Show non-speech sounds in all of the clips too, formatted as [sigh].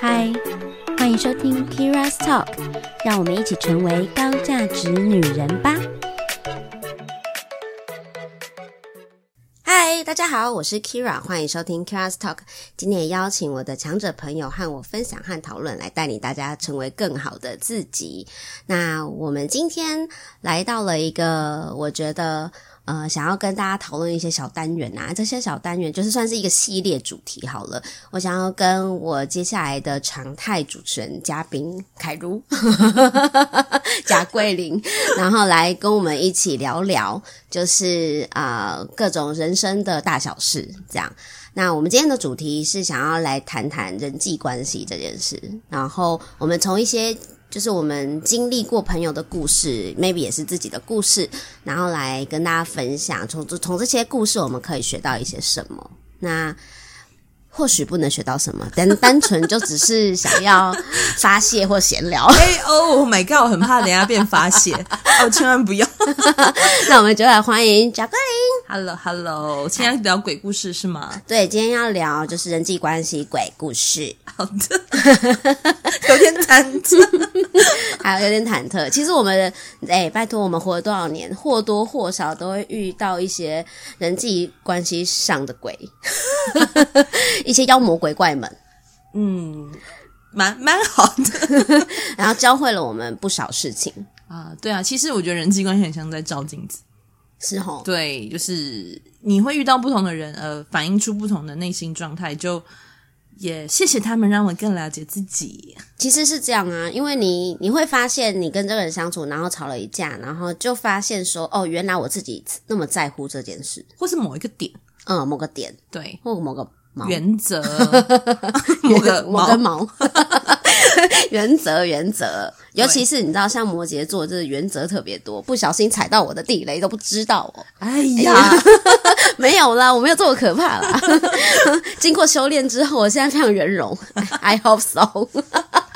嗨，欢迎收听 Kira's Talk，让我们一起成为高价值女人吧。嗨，大家好，我是 Kira，欢迎收听 Kira's Talk。今天也邀请我的强者朋友和我分享和讨论，来带领大家成为更好的自己。那我们今天来到了一个，我觉得。呃，想要跟大家讨论一些小单元啊，这些小单元就是算是一个系列主题好了。我想要跟我接下来的常态主持人嘉宾凯如、[laughs] 贾桂林，然后来跟我们一起聊聊，就是啊、各种人生的大小事这样。那我们今天的主题是想要来谈谈人际关系这件事，然后我们从一些。就是我们经历过朋友的故事，maybe 也是自己的故事，然后来跟大家分享。从从这些故事，我们可以学到一些什么？那。或许不能学到什么，但 [laughs] 单纯就只是想要发泄或闲聊。[laughs] 哎哦，My God，我很怕等下变发泄哦，千万不要。[laughs] 那我们就来欢迎贾桂琳。Hello，Hello，今天要聊鬼故事是吗？[laughs] 对，今天要聊就是人际关系鬼故事。好的，[laughs] 有点忐忑，[laughs] 还有有点忐忑。其实我们哎，拜托，我们活了多少年，或多或少都会遇到一些人际关系上的鬼。一些妖魔鬼怪们，嗯，蛮蛮好的，然后教会了我们不少事情啊。对啊，其实我觉得人际关系很像在照镜子，是齁。对，就是你会遇到不同的人，呃，反映出不同的内心状态，就也谢谢他们让我更了解自己。其实是这样啊，因为你你会发现，你跟这个人相处，然后吵了一架，然后就发现说，哦，原来我自己那么在乎这件事，或是某一个点，嗯，某个点，对，或某个。原则，[laughs] 某个毛，[laughs] [laughs] 原则原则，尤其是你知道，像摩羯座，这原则特别多，不小心踩到我的地雷都不知道哦。哎呀，[laughs] 没有啦，我没有这么可怕啦。[laughs] 经过修炼之后，我现在非常圆融。I hope so。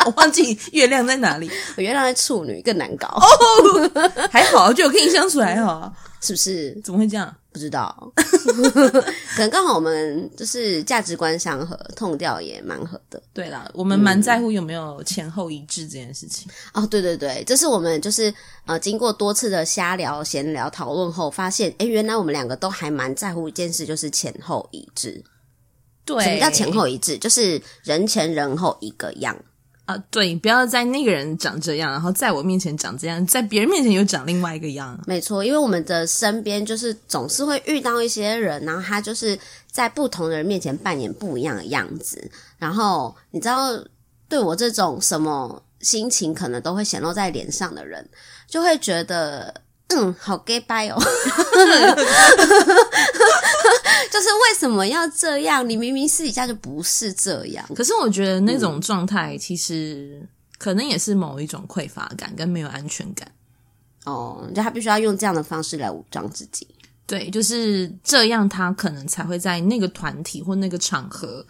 我忘记月亮在哪里，我月亮在处女，更难搞。哦，还好，就我跟你相处还好，是不是？怎么会这样？不知道，[laughs] 可能刚好我们就是价值观相合，痛调也蛮合的。对啦，我们蛮在乎有没有前后一致这件事情。嗯、哦，对对对，这是我们就是呃经过多次的瞎聊、闲聊、讨论后，发现，哎，原来我们两个都还蛮在乎一件事，就是前后一致。对，什么叫前后一致？就是人前人后一个样。啊，对，不要在那个人长这样，然后在我面前长这样，在别人面前又长另外一个样。没错，因为我们的身边就是总是会遇到一些人，然后他就是在不同的人面前扮演不一样的样子。然后你知道，对我这种什么心情可能都会显露在脸上的人，就会觉得。嗯，好 gay bye 哦，[laughs] 就是为什么要这样？你明明私底下就不是这样。可是我觉得那种状态其实可能也是某一种匮乏感跟没有安全感。哦，就他必须要用这样的方式来武装自己。对，就是这样，他可能才会在那个团体或那个场合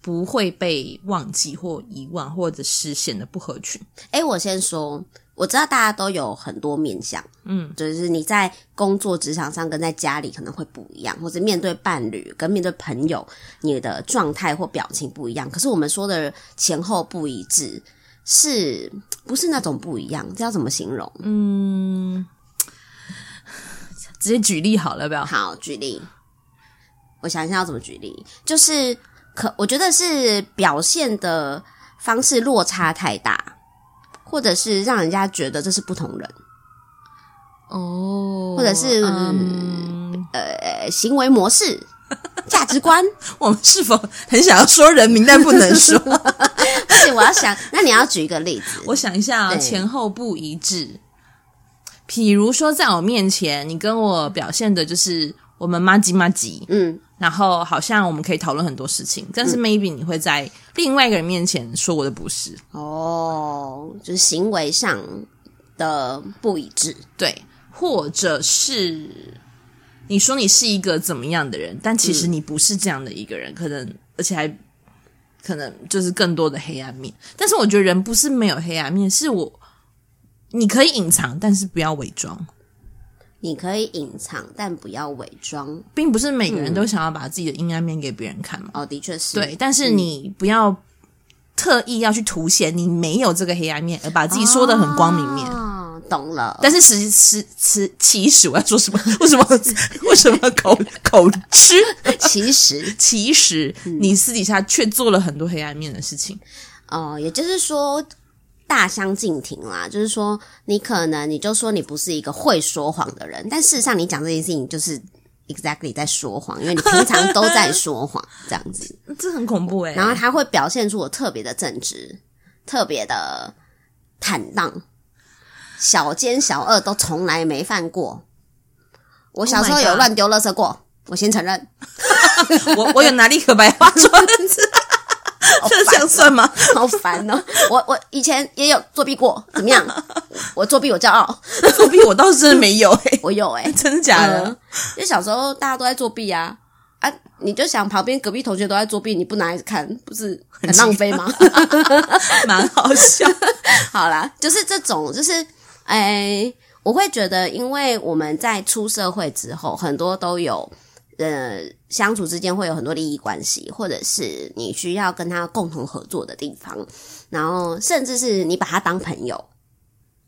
不会被忘记或遗忘，或者是显得不合群。诶，我先说。我知道大家都有很多面向，嗯，就是你在工作职场上跟在家里可能会不一样，或者面对伴侣跟面对朋友，你的状态或表情不一样。可是我们说的前后不一致，是不是那种不一样？这要怎么形容？嗯，直接举例好了，不要？好，举例。我想一下要怎么举例，就是可我觉得是表现的方式落差太大。或者是让人家觉得这是不同人哦，或者是、嗯、呃行为模式、[laughs] 价值观，[laughs] 我们是否很想要说人名，但不能说？[laughs] 不行，我要想，那你要举一个例子。我想一下啊，前后不一致。比如说，在我面前，你跟我表现的就是我们麻吉麻吉，嗯。然后好像我们可以讨论很多事情，但是 maybe 你会在另外一个人面前说我的不是哦，就是行为上的不一致，对，或者是你说你是一个怎么样的人，但其实你不是这样的一个人，嗯、可能而且还可能就是更多的黑暗面。但是我觉得人不是没有黑暗面，是我你可以隐藏，但是不要伪装。你可以隐藏，但不要伪装，并不是每个人都想要把自己的阴暗面给别人看嘛。哦，的确是。对，但是你不要特意要去凸显你没有这个黑暗面，而把自己说的很光明面。哦，懂了。但是实实实其实我要说什么？[laughs] 为什么为什么口口吃？其实其实你私底下却做了很多黑暗面的事情。哦，也就是说。大相径庭啦，就是说，你可能你就说你不是一个会说谎的人，但事实上你讲这件事情就是 exactly 在说谎，因为你平常都在说谎，[laughs] 这样子，这很恐怖诶。然后他会表现出我特别的正直，特别的坦荡，小奸小恶都从来没犯过。我小时候有乱丢垃圾过，我先承认，我我有拿立可白花砖子。[laughs] 这 [laughs] 这样算吗？[laughs] 好烦哦！我我以前也有作弊过，怎么样？[laughs] 我作弊我骄傲，作弊我倒是真的没有我有诶、欸、真的假的？因为小时候大家都在作弊啊啊！你就想旁边隔壁同学都在作弊，你不拿来看，不是很浪费吗？蛮好笑。好啦，就是这种，就是诶、欸、我会觉得，因为我们在出社会之后，很多都有。呃，相处之间会有很多利益关系，或者是你需要跟他共同合作的地方，然后甚至是你把他当朋友，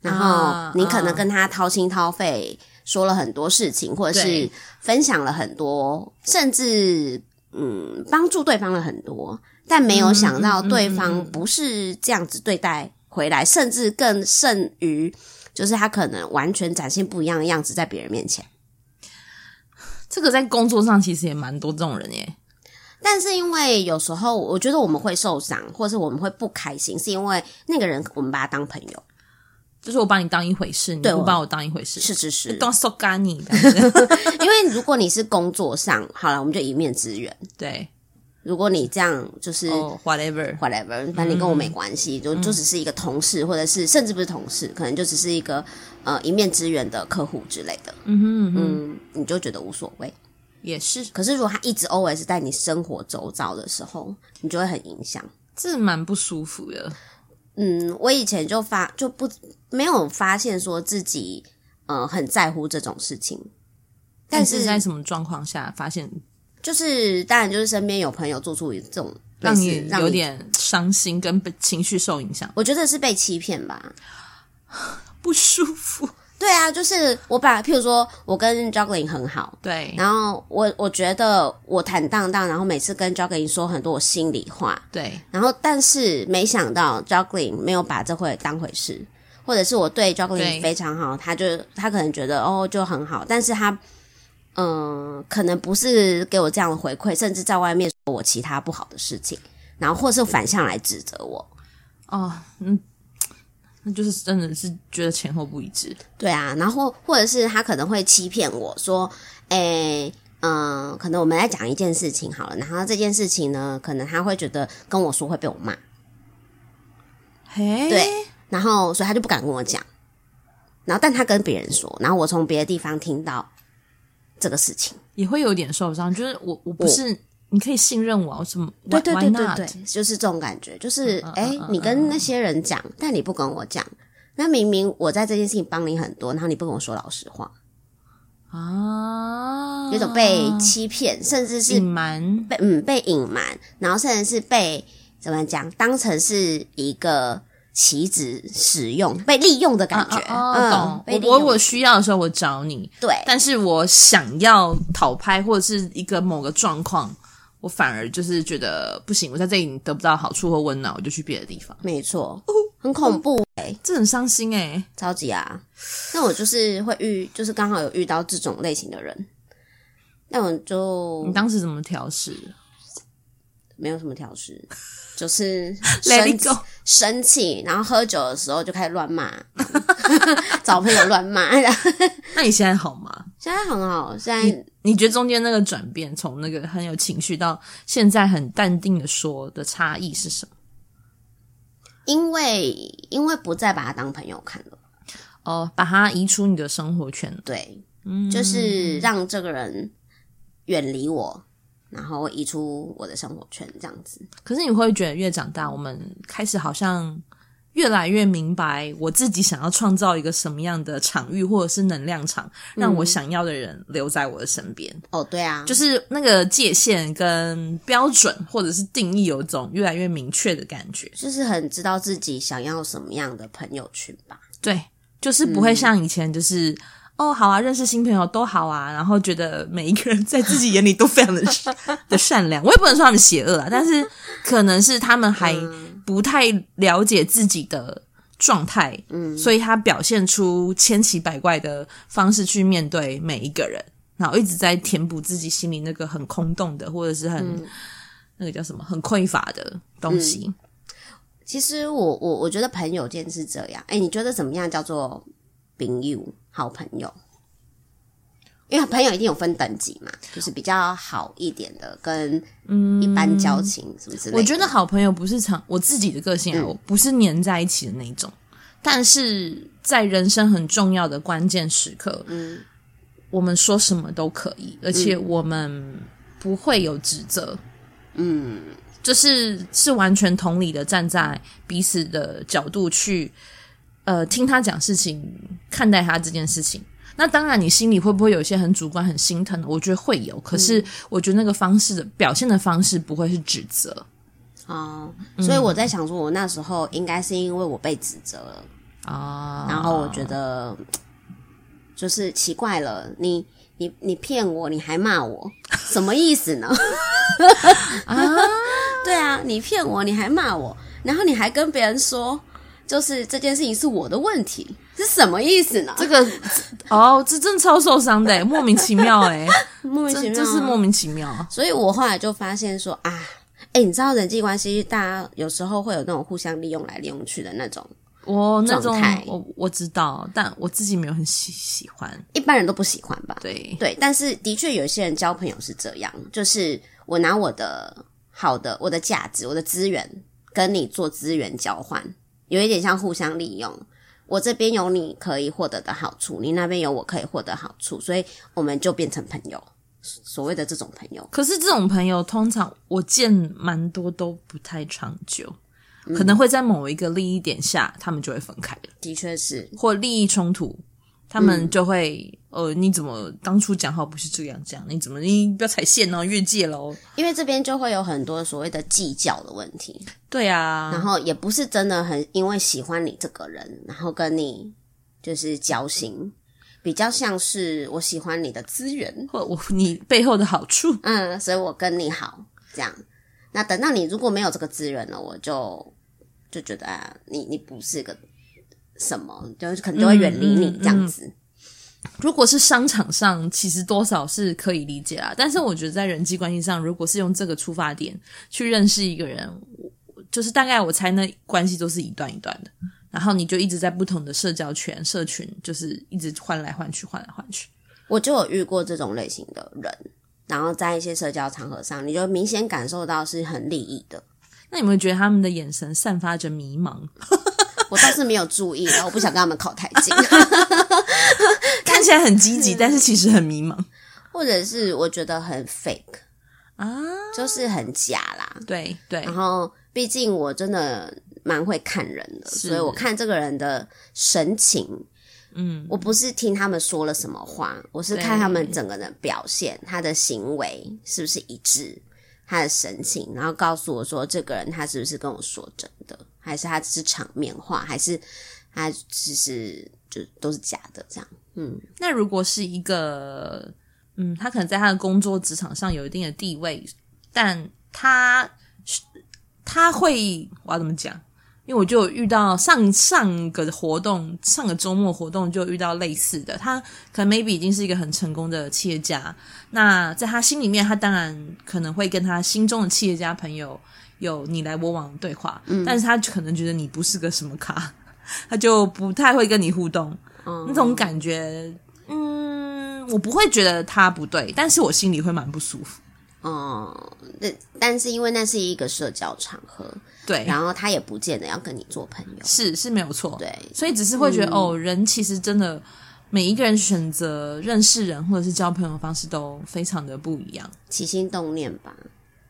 然后你可能跟他掏心掏肺说了很多事情，或者是分享了很多，甚至嗯帮助对方了很多，但没有想到对方不是这样子对待回来，甚至更甚于，就是他可能完全展现不一样的样子在别人面前。这个在工作上其实也蛮多这种人耶，但是因为有时候我觉得我们会受伤，或是我们会不开心，是因为那个人我们把他当朋友，就是我把你当一回事，你不把我当一回事，是是是，当受干你。[laughs] 因为如果你是工作上，好了，我们就一面之缘。对，如果你这样就是 whatever whatever，反正你跟我没关系，就就只是一个同事，或者是甚至不是同事，可能就只是一个。呃，一面之缘的客户之类的，嗯哼，嗯哼，嗯，你就觉得无所谓，也是。可是如果他一直 always 在你生活周遭的时候，你就会很影响，这蛮不舒服的。嗯，我以前就发就不没有发现说自己呃很在乎这种事情，但是，但是在什么状况下发现？就是当然就是身边有朋友做出这种让你有点伤心跟被情绪受影响，我觉得是被欺骗吧。[laughs] 不舒服，对啊，就是我把，譬如说我跟 Juggling 很好，对，然后我我觉得我坦荡荡，然后每次跟 Juggling 说很多我心里话，对，然后但是没想到 Juggling 没有把这回当回事，或者是我对 Juggling 非常好，他就他可能觉得哦就很好，但是他嗯、呃、可能不是给我这样的回馈，甚至在外面说我其他不好的事情，然后或是反向来指责我，哦，嗯。那就是真的是觉得前后不一致，对啊，然后或者是他可能会欺骗我说，诶，嗯，可能我们来讲一件事情好了，然后这件事情呢，可能他会觉得跟我说会被我骂，嘿，对，然后所以他就不敢跟我讲，然后但他跟别人说，然后我从别的地方听到这个事情，也会有点受伤，就是我我不是。你可以信任我，什么？对对对对对，就是这种感觉，就是哎、uh, uh, uh, uh, uh, 你跟那些人讲，但你不跟我讲，那明明我在这件事情帮你很多，然后你不跟我说老实话啊，uh, 有种被欺骗，甚至是隐瞒，被嗯被隐瞒，然后甚至是被怎么讲，当成是一个。棋子使用被利用的感觉，啊啊啊、懂？嗯、我我需要的时候我找你，对。但是我想要讨拍或者是一个某个状况，我反而就是觉得不行。我在这里得不到好处或温暖，我就去别的地方。没错，很恐怖哎、欸，这很伤心哎、欸，超级啊！那我就是会遇，就是刚好有遇到这种类型的人，那我就你当时怎么调试？没有什么调试。就是 [laughs] 生生气，然后喝酒的时候就开始乱骂，[laughs] 找朋友乱骂。[laughs] 那你现在好吗？现在很好。现在你，你觉得中间那个转变，从那个很有情绪到现在很淡定的说的差异是什么？因为因为不再把他当朋友看了，哦，把他移出你的生活圈。对，嗯，就是让这个人远离我。然后移出我的生活圈，这样子。可是你会觉得越长大，我们开始好像越来越明白我自己想要创造一个什么样的场域，或者是能量场，让我想要的人留在我的身边。哦，对啊，就是那个界限跟标准，或者是定义，有一种越来越明确的感觉，就是很知道自己想要什么样的朋友群吧。对，就是不会像以前，就是、嗯、哦，好啊，认识新朋友都好啊，然后觉得每一个人在自己眼里都非常的 [laughs] 的善良。我也不能说他们邪恶啊，但是 [laughs] 可能是他们还。嗯不太了解自己的状态，嗯，所以他表现出千奇百怪的方式去面对每一个人，然后一直在填补自己心里那个很空洞的，或者是很、嗯、那个叫什么很匮乏的东西。嗯、其实我我我觉得朋友间是这样，哎，你觉得怎么样叫做朋友好朋友？因为朋友一定有分等级嘛，就是比较好一点的，跟一般交情什么之类的。我觉得好朋友不是常我自己的个性啊，我不是黏在一起的那种，但是在人生很重要的关键时刻，嗯，我们说什么都可以，而且我们不会有指责，嗯，就是是完全同理的站在彼此的角度去，呃，听他讲事情，看待他这件事情。那当然，你心里会不会有一些很主观、很心疼的？我觉得会有，可是我觉得那个方式的表现的方式不会是指责啊。所以我在想说，我那时候应该是因为我被指责了啊，然后我觉得就是奇怪了，你你你骗我，你还骂我，什么意思呢？[laughs] 啊，[laughs] 对啊，你骗我，你还骂我，然后你还跟别人说。就是这件事情是我的问题，是什么意思呢？这个哦，这真的超受伤的，莫名其妙哎，[laughs] 莫名其妙，这是莫名其妙。所以我后来就发现说啊，哎，你知道人际关系，大家有时候会有那种互相利用来利用去的那种，我那种我我知道，但我自己没有很喜喜欢，一般人都不喜欢吧？对对，但是的确有些人交朋友是这样，就是我拿我的好的、我的价值、我的资源跟你做资源交换。有一点像互相利用，我这边有你可以获得的好处，你那边有我可以获得好处，所以我们就变成朋友，所谓的这种朋友。可是这种朋友通常我见蛮多都不太长久，可能会在某一个利益点下，他们就会分开了。的确是，或利益冲突。他们就会，呃，你怎么当初讲好不是这样讲？你怎么你不要踩线哦，越界喽？因为这边就会有很多所谓的计较的问题。对啊，然后也不是真的很因为喜欢你这个人，然后跟你就是交心，比较像是我喜欢你的资源或我你背后的好处，嗯，所以我跟你好这样。那等到你如果没有这个资源了，我就就觉得啊，你你不是个。什么就是可能就会远离你这样子。如果是商场上，其实多少是可以理解啦。但是我觉得在人际关系上，如果是用这个出发点去认识一个人，就是大概我猜那关系都是一段一段的。然后你就一直在不同的社交圈、社群，就是一直换来换去、换来换去。我就有遇过这种类型的人，然后在一些社交场合上，你就明显感受到是很利益的。那你有没有觉得他们的眼神散发着迷茫？我倒是没有注意，然后我不想跟他们靠太近，[laughs] 看起来很积极，但是其实很迷茫，或者是我觉得很 fake 啊，就是很假啦。对对，然后毕竟我真的蛮会看人的，所以我看这个人的神情，嗯，我不是听他们说了什么话，我是看他们整个人表现，他的行为是不是一致，他的神情，然后告诉我说这个人他是不是跟我说真的。还是他只是场面话，还是他只是就都是假的这样？嗯，那如果是一个，嗯，他可能在他的工作职场上有一定的地位，但他是他会我要怎么讲？因为我就遇到上上个活动，上个周末活动就遇到类似的，他可能 maybe 已经是一个很成功的企业家，那在他心里面，他当然可能会跟他心中的企业家朋友。有你来我往的对话，嗯，但是他可能觉得你不是个什么咖，[laughs] 他就不太会跟你互动，嗯，那种感觉，嗯，我不会觉得他不对，但是我心里会蛮不舒服，哦，那但是因为那是一个社交场合，对，然后他也不见得要跟你做朋友，是是没有错，对，所以只是会觉得，嗯，哦，人其实真的每一个人选择认识人或者是交朋友的方式都非常的不一样，起心动念吧，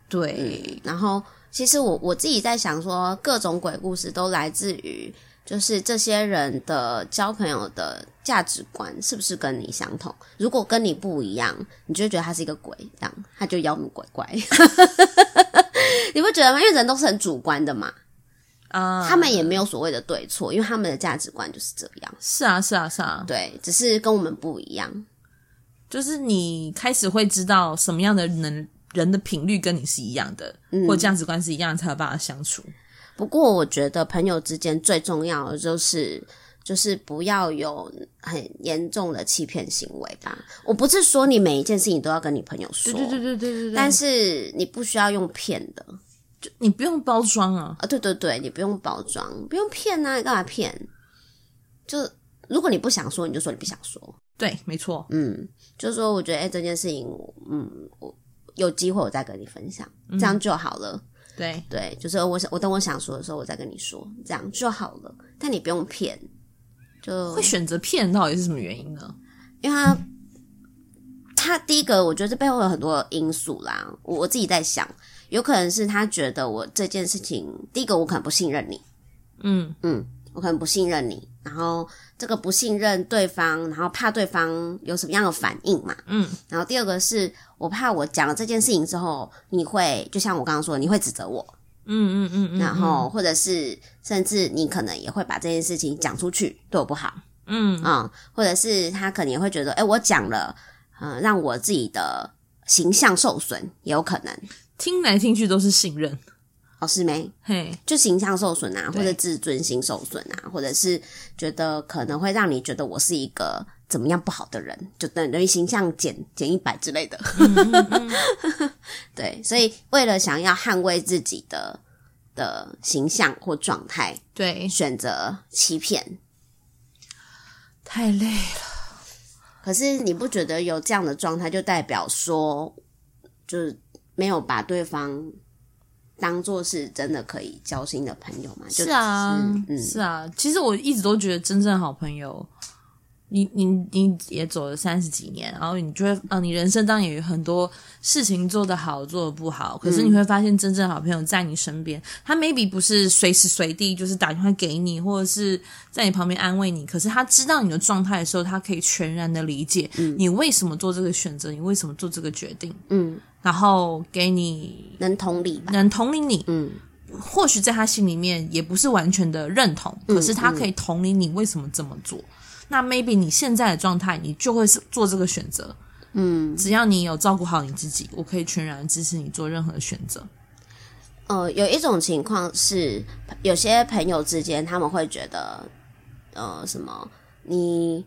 对，嗯，然后。其实我我自己在想说，各种鬼故事都来自于，就是这些人的交朋友的价值观是不是跟你相同？如果跟你不一样，你就会觉得他是一个鬼，这样他就妖魔鬼怪。[laughs] 你不觉得吗？因为人都是很主观的嘛，啊，uh, 他们也没有所谓的对错，因为他们的价值观就是这样。是啊，是啊，是啊，对，只是跟我们不一样。就是你开始会知道什么样的人。人的频率跟你是一样的，嗯、或价值观是一样的，才有办法相处。不过，我觉得朋友之间最重要的就是，就是不要有很严重的欺骗行为吧。我不是说你每一件事情都要跟你朋友说，对对对对对对，但是你不需要用骗的，就你不用包装啊啊！对对对，你不用包装，不用骗啊！你干嘛骗？就如果你不想说，你就说你不想说。对，没错。嗯，就是说，我觉得哎、欸，这件事情，嗯，我。有机会我再跟你分享，这样就好了。嗯、对对，就是我想我等我想说的时候，我再跟你说，这样就好了。但你不用骗，就会选择骗，到底是什么原因呢？因为他他第一个，我觉得这背后有很多因素啦。我我自己在想，有可能是他觉得我这件事情，第一个我可能不信任你，嗯嗯，我可能不信任你，然后。这个不信任对方，然后怕对方有什么样的反应嘛？嗯，然后第二个是我怕我讲了这件事情之后，你会就像我刚刚说，你会指责我，嗯嗯嗯嗯，然后或者是甚至你可能也会把这件事情讲出去，对我不好，嗯啊、嗯，或者是他可能也会觉得，诶，我讲了，嗯，让我自己的形象受损，也有可能，听来听去都是信任。哦，是没，嘿，就形象受损啊，或者自尊心受损啊，或者是觉得可能会让你觉得我是一个怎么样不好的人，就等于形象减减一百之类的。嗯嗯嗯 [laughs] 对，所以为了想要捍卫自己的的形象或状态，对，选择欺骗，太累了。可是你不觉得有这样的状态，就代表说，就是没有把对方。当做是真的可以交心的朋友嘛？是啊，嗯，是啊。其实我一直都觉得，真正好朋友，你你你也走了三十几年，然后你就会，啊，你人生当然也有很多事情做得好，做得不好。可是你会发现，真正好朋友在你身边，嗯、他 maybe 不是随时随地就是打电话给你，或者是在你旁边安慰你。可是他知道你的状态的时候，他可以全然的理解你为什么做这个选择，你为什么做这个决定。嗯。然后给你能同理吧，能同理你，嗯，或许在他心里面也不是完全的认同，嗯、可是他可以同理你为什么这么做。嗯、那 maybe 你现在的状态，你就会是做这个选择，嗯，只要你有照顾好你自己，我可以全然支持你做任何的选择。呃，有一种情况是，有些朋友之间他们会觉得，呃，什么你。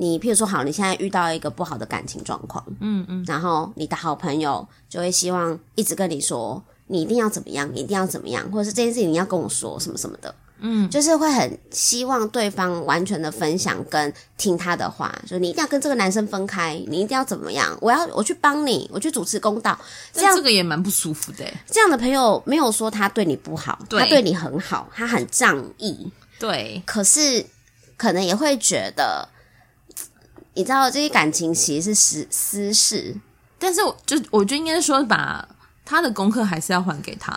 你譬如说，好，你现在遇到一个不好的感情状况，嗯嗯，然后你的好朋友就会希望一直跟你说，你一定要怎么样，你一定要怎么样，或者是这件事情你要跟我说什么什么的，嗯，就是会很希望对方完全的分享跟听他的话，就你一定要跟这个男生分开，你一定要怎么样，我要我去帮你，我去主持公道，这样这个也蛮不舒服的。这样的朋友没有说他对你不好，对。他对你很好，他很仗义，对，可是可能也会觉得。你知道这些感情其实是私私事，但是我就我觉得应该说把他的功课还是要还给他。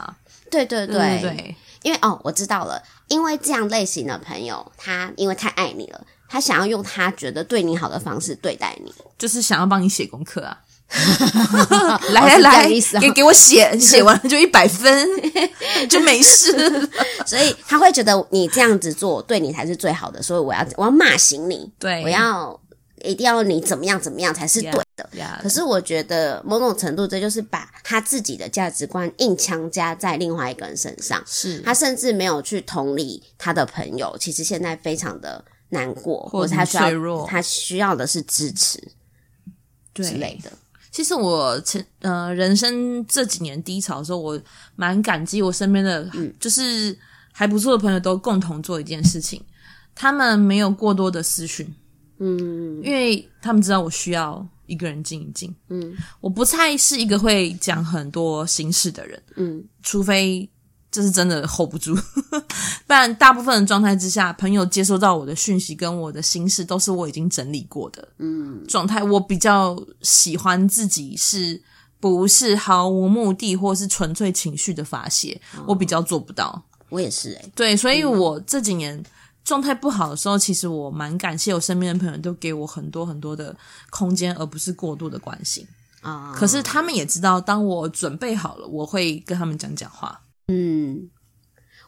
对对对对，对，因为哦，我知道了，因为这样类型的朋友，他因为太爱你了，他想要用他觉得对你好的方式对待你，就是想要帮你写功课啊。来 [laughs] 来来，给给我写，[laughs] 写完了就一百分，[laughs] 就没事。所以他会觉得你这样子做对你才是最好的，所以我要我要骂醒你，对，我要。一定要你怎么样怎么样才是对的。Yeah, yeah, 可是我觉得某种程度，这就是把他自己的价值观硬强加在另外一个人身上。是他甚至没有去同理他的朋友，其实现在非常的难过，或者他需要他需要的是支持，之类的。其实我前呃人生这几年低潮的时候，我蛮感激我身边的，嗯、就是还不错的朋友都共同做一件事情，他们没有过多的私讯。嗯，因为他们知道我需要一个人静一静。嗯，我不太是一个会讲很多心事的人。嗯，除非这是真的 hold 不住，[laughs] 不然大部分的状态之下，朋友接收到我的讯息跟我的心事，都是我已经整理过的。嗯，状态我比较喜欢自己是不是毫无目的或是纯粹情绪的发泄，哦、我比较做不到。我也是哎、欸，对，所以我这几年状态不好的时候其实我蛮感谢我身边的朋友都给我很多很多的空间而不是过度的关心。啊。可是他们也知道当我准备好了我会跟他们讲讲话。嗯。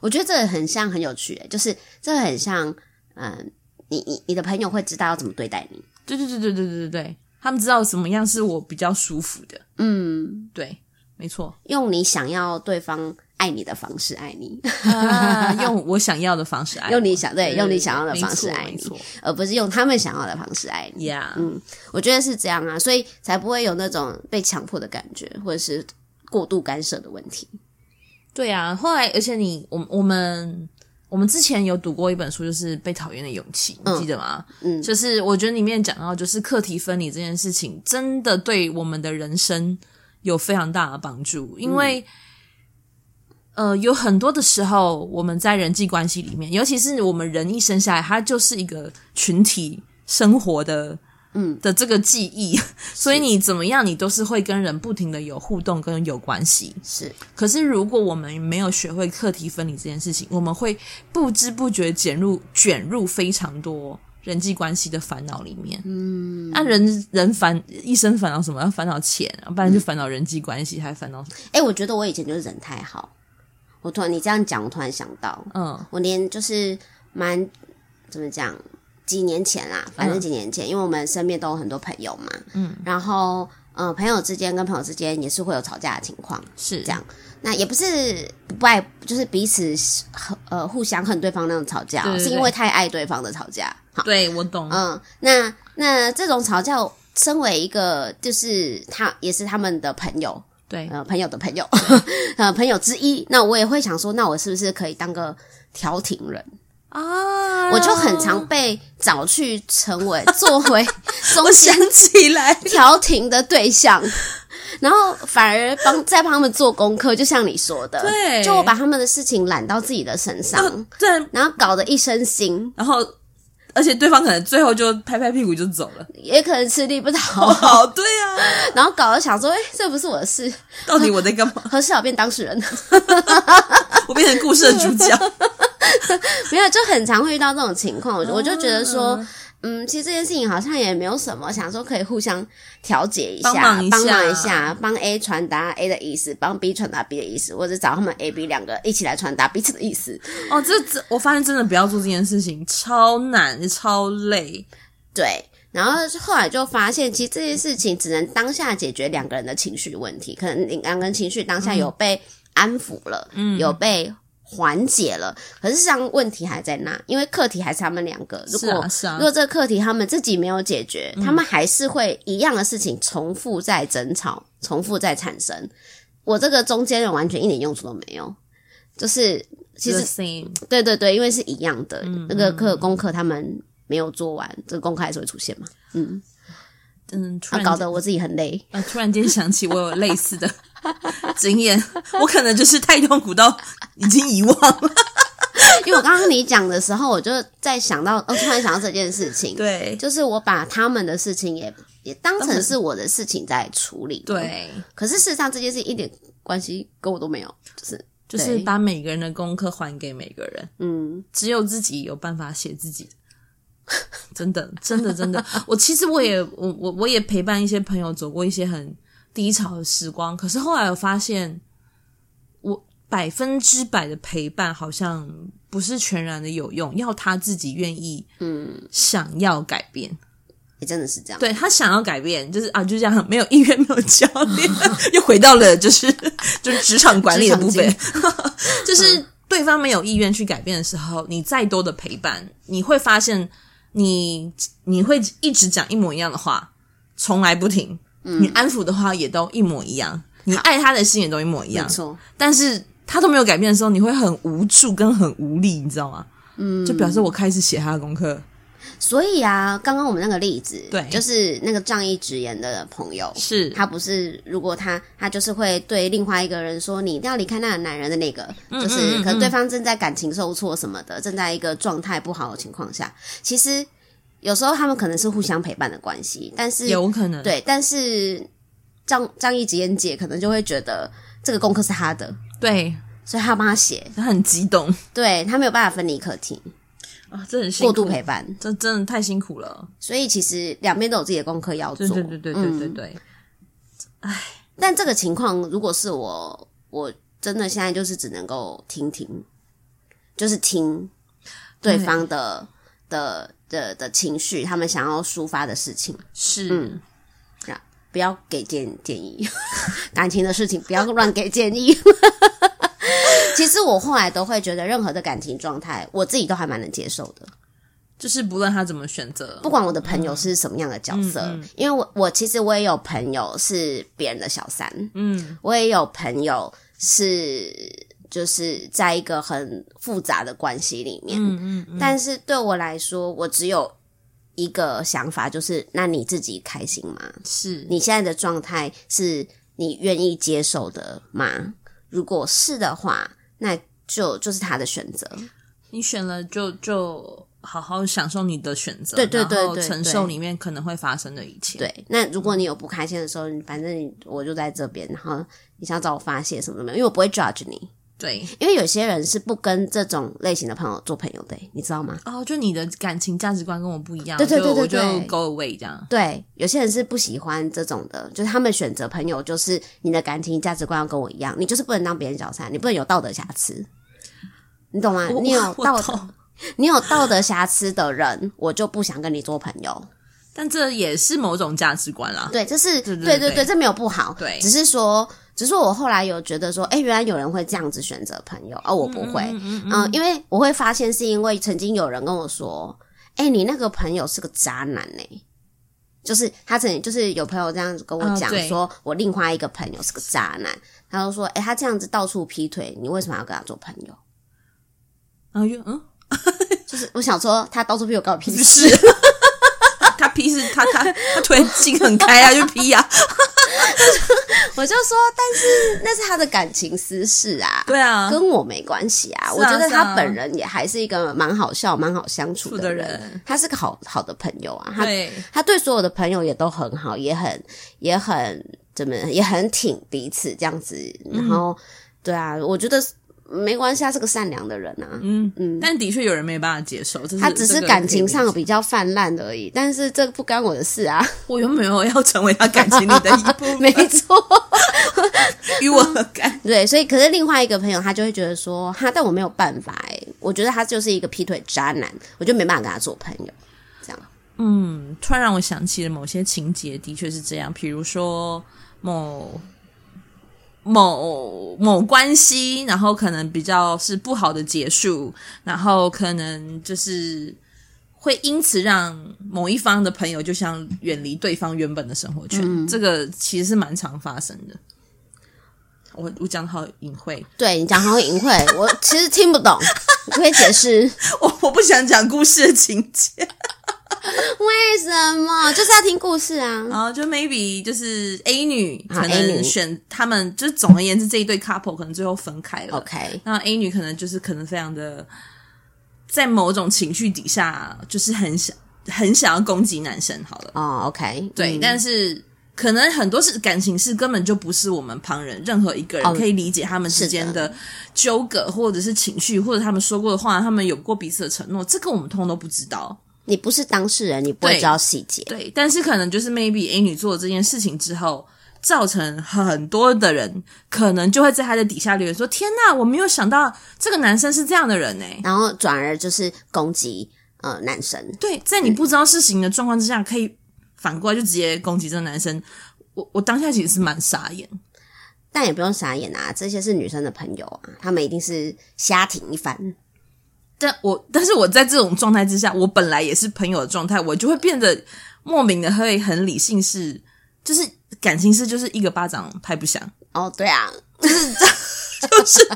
我觉得这个很像很有趣就是这个很像嗯你你你的朋友会知道要怎么对待你。对对对对对对对。他们知道什么样是我比较舒服的。嗯。对没错。用你想要对方爱你的方式爱你，啊、用我想要的方式爱你，[laughs] 用你想对，用你想要的方式爱你，而不是用他们想要的方式爱你。Yeah. 嗯，我觉得是这样啊，所以才不会有那种被强迫的感觉，或者是过度干涉的问题。对啊，后来而且你，我我们我们之前有读过一本书，就是《被讨厌的勇气》，你记得吗？嗯，就是我觉得里面讲到，就是课题分离这件事情，真的对我们的人生有非常大的帮助，因为。呃，有很多的时候，我们在人际关系里面，尤其是我们人一生下来，它就是一个群体生活的，嗯的这个记忆，所以你怎么样，你都是会跟人不停的有互动跟有关系。是，可是如果我们没有学会课题分离这件事情，我们会不知不觉卷入卷入非常多人际关系的烦恼里面。嗯，那、啊、人人烦一生烦恼什么？要烦恼钱，不然就烦恼人际关系，还烦恼？哎、欸，我觉得我以前就是人太好。我突然你这样讲，我突然想到，嗯，我连就是蛮怎么讲，几年前啦，反正几年前，嗯，因为我们身边都有很多朋友嘛，嗯，然后呃，朋友之间跟朋友之间也是会有吵架的情况，是。这样，那也不是不爱，就是彼此呃互相恨对方那种吵架，是因为太爱对方的吵架。好，对，我懂，嗯，那那这种吵架，身为一个就是他也是他们的朋友。对，呃，朋友的朋友，[laughs] 呃，朋友之一，那我也会想说，那我是不是可以当个调停人？啊？我就很常被找去成为作为 [laughs] 中间起来。[laughs] 调停的对象，然后反而帮在帮他们做功课，就像你说的，对，就我把他们的事情揽到自己的身上，对，然后搞得一身腥，然后。而且对方可能最后就拍拍屁股就走了，也可能吃力不讨好。对啊，[laughs] 然后搞得想说，哎、欸，这不是我的事，到底我在干嘛？[laughs] 何时要变当事人？[laughs] 我变成故事的主角？没有，就很常会遇到这种情况。我我就觉得说。嗯，其实这件事情好像也没有什么，想说可以互相调解一下，帮忙一下，帮忙一下，帮 A 传达 A 的意思，帮 B 传达 B 的意思，或者找他们 A、B 两个一起来传达彼此的意思。哦，这这，我发现真的不要做这件事情，超难，超累。对，然后后来就发现，其实这件事情只能当下解决两个人的情绪问题，可能你刚跟情绪当下有被安抚了，嗯，有被。缓解了，可是实际上问题还在那，因为课题还是他们两个。如果是啊，是啊，如果这个课题他们自己没有解决，嗯，他们还是会一样的事情重复在争吵，重复在产生。我这个中间人完全一点用处都没有，就是其实对对对，因为是一样的，嗯，那个课功课他们没有做完，这个功课还是会出现嘛。嗯嗯，突然搞得我自己很累。啊，突然间想起我有类似的。经验，我可能就是太痛苦到已经遗忘了。因为我刚刚你讲的时候，我就在想到，哦，突然想到这件事情。对，就是我把他们的事情也也当成是我的事情在处理。对，可是事实上这件事一点关系跟我都没有，就是就是把每个人的功课还给每个人。嗯，只有自己有办法写自己的。[laughs] 真的，真的，真的。[laughs] 我其实我也我我我也陪伴一些朋友走过一些很。低潮的时光，可是后来我发现，我百分之百的陪伴好像不是全然的有用，要他自己愿意，嗯，想要改变，也、欸、真的是这样。对，他想要改变，就是啊，就这样，没有意愿，没有教练，[laughs] 又回到了就是就是职场管理的部分，就是对方没有意愿去改变的时候，你再多的陪伴，你会发现你你会一直讲一模一样的话，从来不停。嗯、你安抚的话也都一模一样，你爱他的心也都一模一样，没错。但是他都没有改变的时候，你会很无助跟很无力，你知道吗？嗯，就表示我开始写他的功课。所以啊，刚刚我们那个例子，对，就是那个仗义直言的朋友，是他不是？如果他他就是会对另外一个人说：“你一定要离开那个男人的那个。嗯”就是可能对方正在感情受挫什么的，正在一个状态不好的情况下，其实。有时候他们可能是互相陪伴的关系，但是有可能对，但是仗仗义直言姐可能就会觉得这个功课是他的，对，所以他要帮他写，他很激动，对他没有办法分离课题啊，这很辛苦，过度陪伴，这真的太辛苦了。所以其实两边都有自己的功课要做，对对对对对对对。哎、嗯，但这个情况如果是我，我真的现在就是只能够听听，就是听对方的的的的情绪，他们想要抒发的事情是。嗯不要给建建议，[laughs] 感情的事情不要乱给建议。其实我后来都会觉得，任何的感情状态，我自己都还蛮能接受的。就是不论他怎么选择，不管我的朋友是什么样的角色，嗯嗯、因为我我其实我也有朋友是别人的小三，嗯，我也有朋友是就是在一个很复杂的关系里面，嗯嗯，嗯，但是对我来说，我只有。一个想法就是，那你自己开心吗？是你现在的状态是你愿意接受的吗？如果是的话，那就就是他的选择。你选了就就好好享受你的选择，对对对，承受里面可能会发生的一切。对，那如果你有不开心的时候，反正我就在这边，然后你想找我发泄什么的没有，因为我不会 judge 你。对，因为有些人是不跟这种类型的朋友做朋友的，你知道吗？哦，就你的感情价值观跟我不一样，对对对对对，就 go away 这样。对，有些人是不喜欢这种的，就是他们选择朋友，就是你的感情价值观要跟我一样，你就是不能当别人小三，你不能有道德瑕疵，你懂吗？你有道德，[laughs] 你有道德瑕疵的人，我就不想跟你做朋友。但这也是某种价值观啦，对，这是对对对，这没有不好，对，只是说。只是我后来有觉得说，哎，原来有人会这样子选择朋友，而、哦、我不会。嗯，嗯，嗯，嗯，因为我会发现是因为曾经有人跟我说，哎，你那个朋友是个渣男呢。就是他曾经就是有朋友这样子跟我讲，哦、说我另外一个朋友是个渣男，他就说，哎，他这样子到处劈腿，你为什么要跟他做朋友？啊，嗯，[laughs] 就是我想说，他到处劈我，搞 [laughs] 屁事。他劈是他他他突然心很开啊，就劈啊。[laughs] 我就说，但是那是他的感情私事啊，对啊，跟我没关系啊，啊。我觉得他本人也还是一个蛮好笑、蛮好相处的人，人，他是个好好的朋友啊。他对他对所有的朋友也都很好，也很也很怎么也很挺彼此这样子。然后，嗯、对啊，我觉得。没关系，他是个善良的人啊。嗯嗯，但的确有人没办法接受，他只是感情上比较泛滥而已。但是这不干我的事啊，[laughs] 我又没有要成为他感情里的一部分。[laughs] 没错，[laughs] 与我何干？对，所以可是另外一个朋友，他就会觉得说，哈，但我没有办法哎，我觉得他就是一个劈腿渣男，我就没办法跟他做朋友。这样，嗯，突然让我想起了某些情节，的确是这样，比如说某。某某关系，然后可能比较是不好的结束，然后可能就是会因此让某一方的朋友就想远离对方原本的生活圈，嗯、这个其实是蛮常发生的。我我讲的好隐晦，对你讲好隐晦，我其实听不懂，你可以解释。[laughs] 我我不想讲故事的情节。[laughs] 为什么就是要听故事啊？然后就 maybe 就是 A 女可能选他们，就是总而言之这一对 couple 可能最后分开了。OK，那 A 女可能就是可能非常的在某种情绪底下，就是很想很想要攻击男生。好了，哦、oh,，OK，对、嗯，但是可能很多是感情事根本就不是我们旁人任何一个人可以理解他们之间的纠葛，或者是情绪，或者他们说过的话，他们有过彼此的承诺，这个我们通通都不知道。你不是当事人，你不会知道细节。对，但是可能就是 maybe A 女做了这件事情之后，造成很多的人可能就会在她的底下留言说：“天呐，我没有想到这个男生是这样的人呢。”然后转而就是攻击呃男生。对，在你不知道事情的状况之下，可以反过来就直接攻击这个男生。我我当下其实是蛮傻眼，但也不用傻眼啊，这些是女生的朋友啊，他们一定是瞎挺一番。但我，但是我在这种状态之下，我本来也是朋友的状态，我就会变得莫名的会很理性，是就是感情是就是一个巴掌拍不响。哦，对啊，就是 [laughs] 就是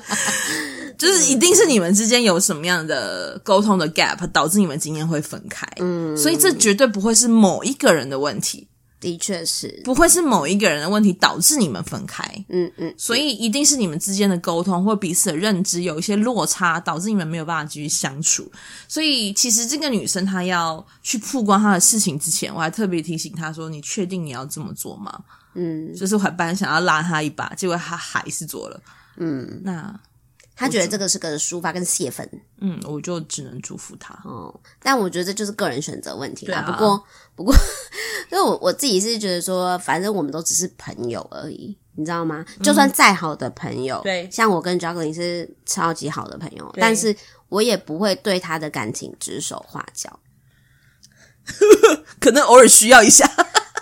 就是一定是你们之间有什么样的沟通的 gap，导致你们今天会分开。嗯，所以这绝对不会是某一个人的问题，的确是，不会是某一个人的问题导致你们分开。嗯嗯，所以一定是你们之间的沟通或彼此的认知有一些落差，导致你们没有办法继续相处。所以其实这个女生她要去曝光她的事情之前，我还特别提醒她说：“你确定你要这么做吗？”嗯，就是我还本来想要拉她一把，结果她还是做了。嗯，那。他觉得这个是个抒发跟泄愤，嗯，我就只能祝福他。哦，但我觉得这就是个人选择问题啦。啊、不过，不过，[laughs] 因为我我自己是觉得说，反正我们都只是朋友而已，你知道吗？嗯、就算再好的朋友，对，像我跟 Jacqueline 是超级好的朋友，但是我也不会对他的感情指手画脚，[laughs] 可能偶尔需要一下。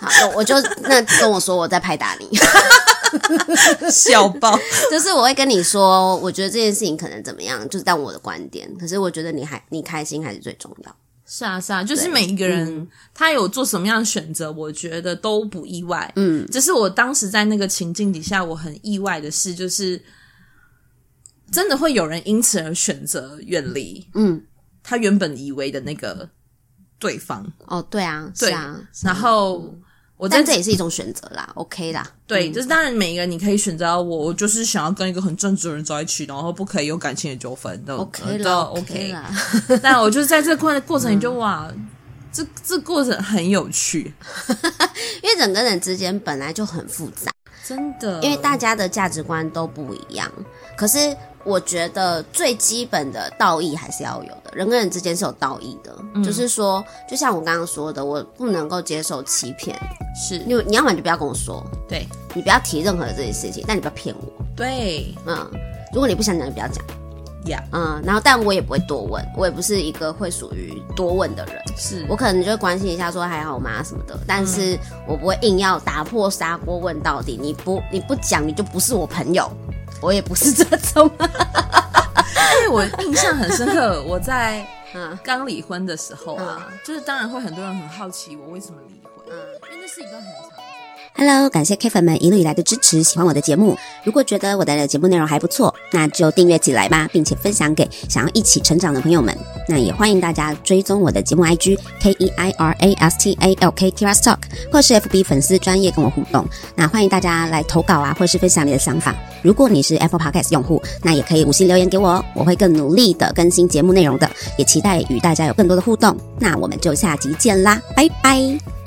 好，我就那跟我说，我在拍打你。[laughs] 小包，[laughs] 就是我会跟你说，我觉得这件事情可能怎么样，就是当我的观点。可是我觉得你还你开心还是最重要。是啊，是啊，就是每一个人、嗯、他有做什么样的选择，我觉得都不意外。嗯，只是我当时在那个情境底下，我很意外的是，就是真的会有人因此而选择远离。嗯，他原本以为的那个对方。哦，对啊，对啊，然后。嗯我但这也是一种选择啦，OK 啦。对，就是当然，每一个人你可以选择我，我就是想要跟一个很正直的人在一起，然后不可以有感情的纠纷，都 OK 都 OK 啦。但我就是在这个过 [laughs] 过程里就哇，这这过程很有趣，[laughs] 因为人跟人之间本来就很复杂，真的，因为大家的价值观都不一样，可是。我觉得最基本的道义还是要有的，人跟人之间是有道义的，嗯、就是说，就像我刚刚说的，我不能够接受欺骗，是，你你要么就不要跟我说，对，你不要提任何的这些事情，但你不要骗我，对，嗯，如果你不想讲，就不要讲，Yeah，嗯，然后但我也不会多问，我也不是一个会属于多问的人，是。我可能就会关心一下说还好吗什么的，但是我不会硬要打破砂锅问到底，你不你不讲你就不是我朋友。我也不是这种，因为我印象很深刻，[laughs] 我在刚离婚的时候啊，就是当然会很多人很好奇我为什么离婚，嗯，因为那是一个很长。Hello，感谢 K 粉们一路以来的支持，喜欢我的节目。如果觉得我的节目内容还不错，那就订阅起来吧，并且分享给想要一起成长的朋友们。那也欢迎大家追踪我的节目 IG K E I R A S T A L K Keira's Talk，或是 FB 粉丝专业跟我互动。那欢迎大家来投稿啊，或是分享你的想法。如果你是 Apple Podcast 用户，那也可以五星留言给我哦，我会更努力的更新节目内容的。也期待与大家有更多的互动。那我们就下集见啦，拜拜。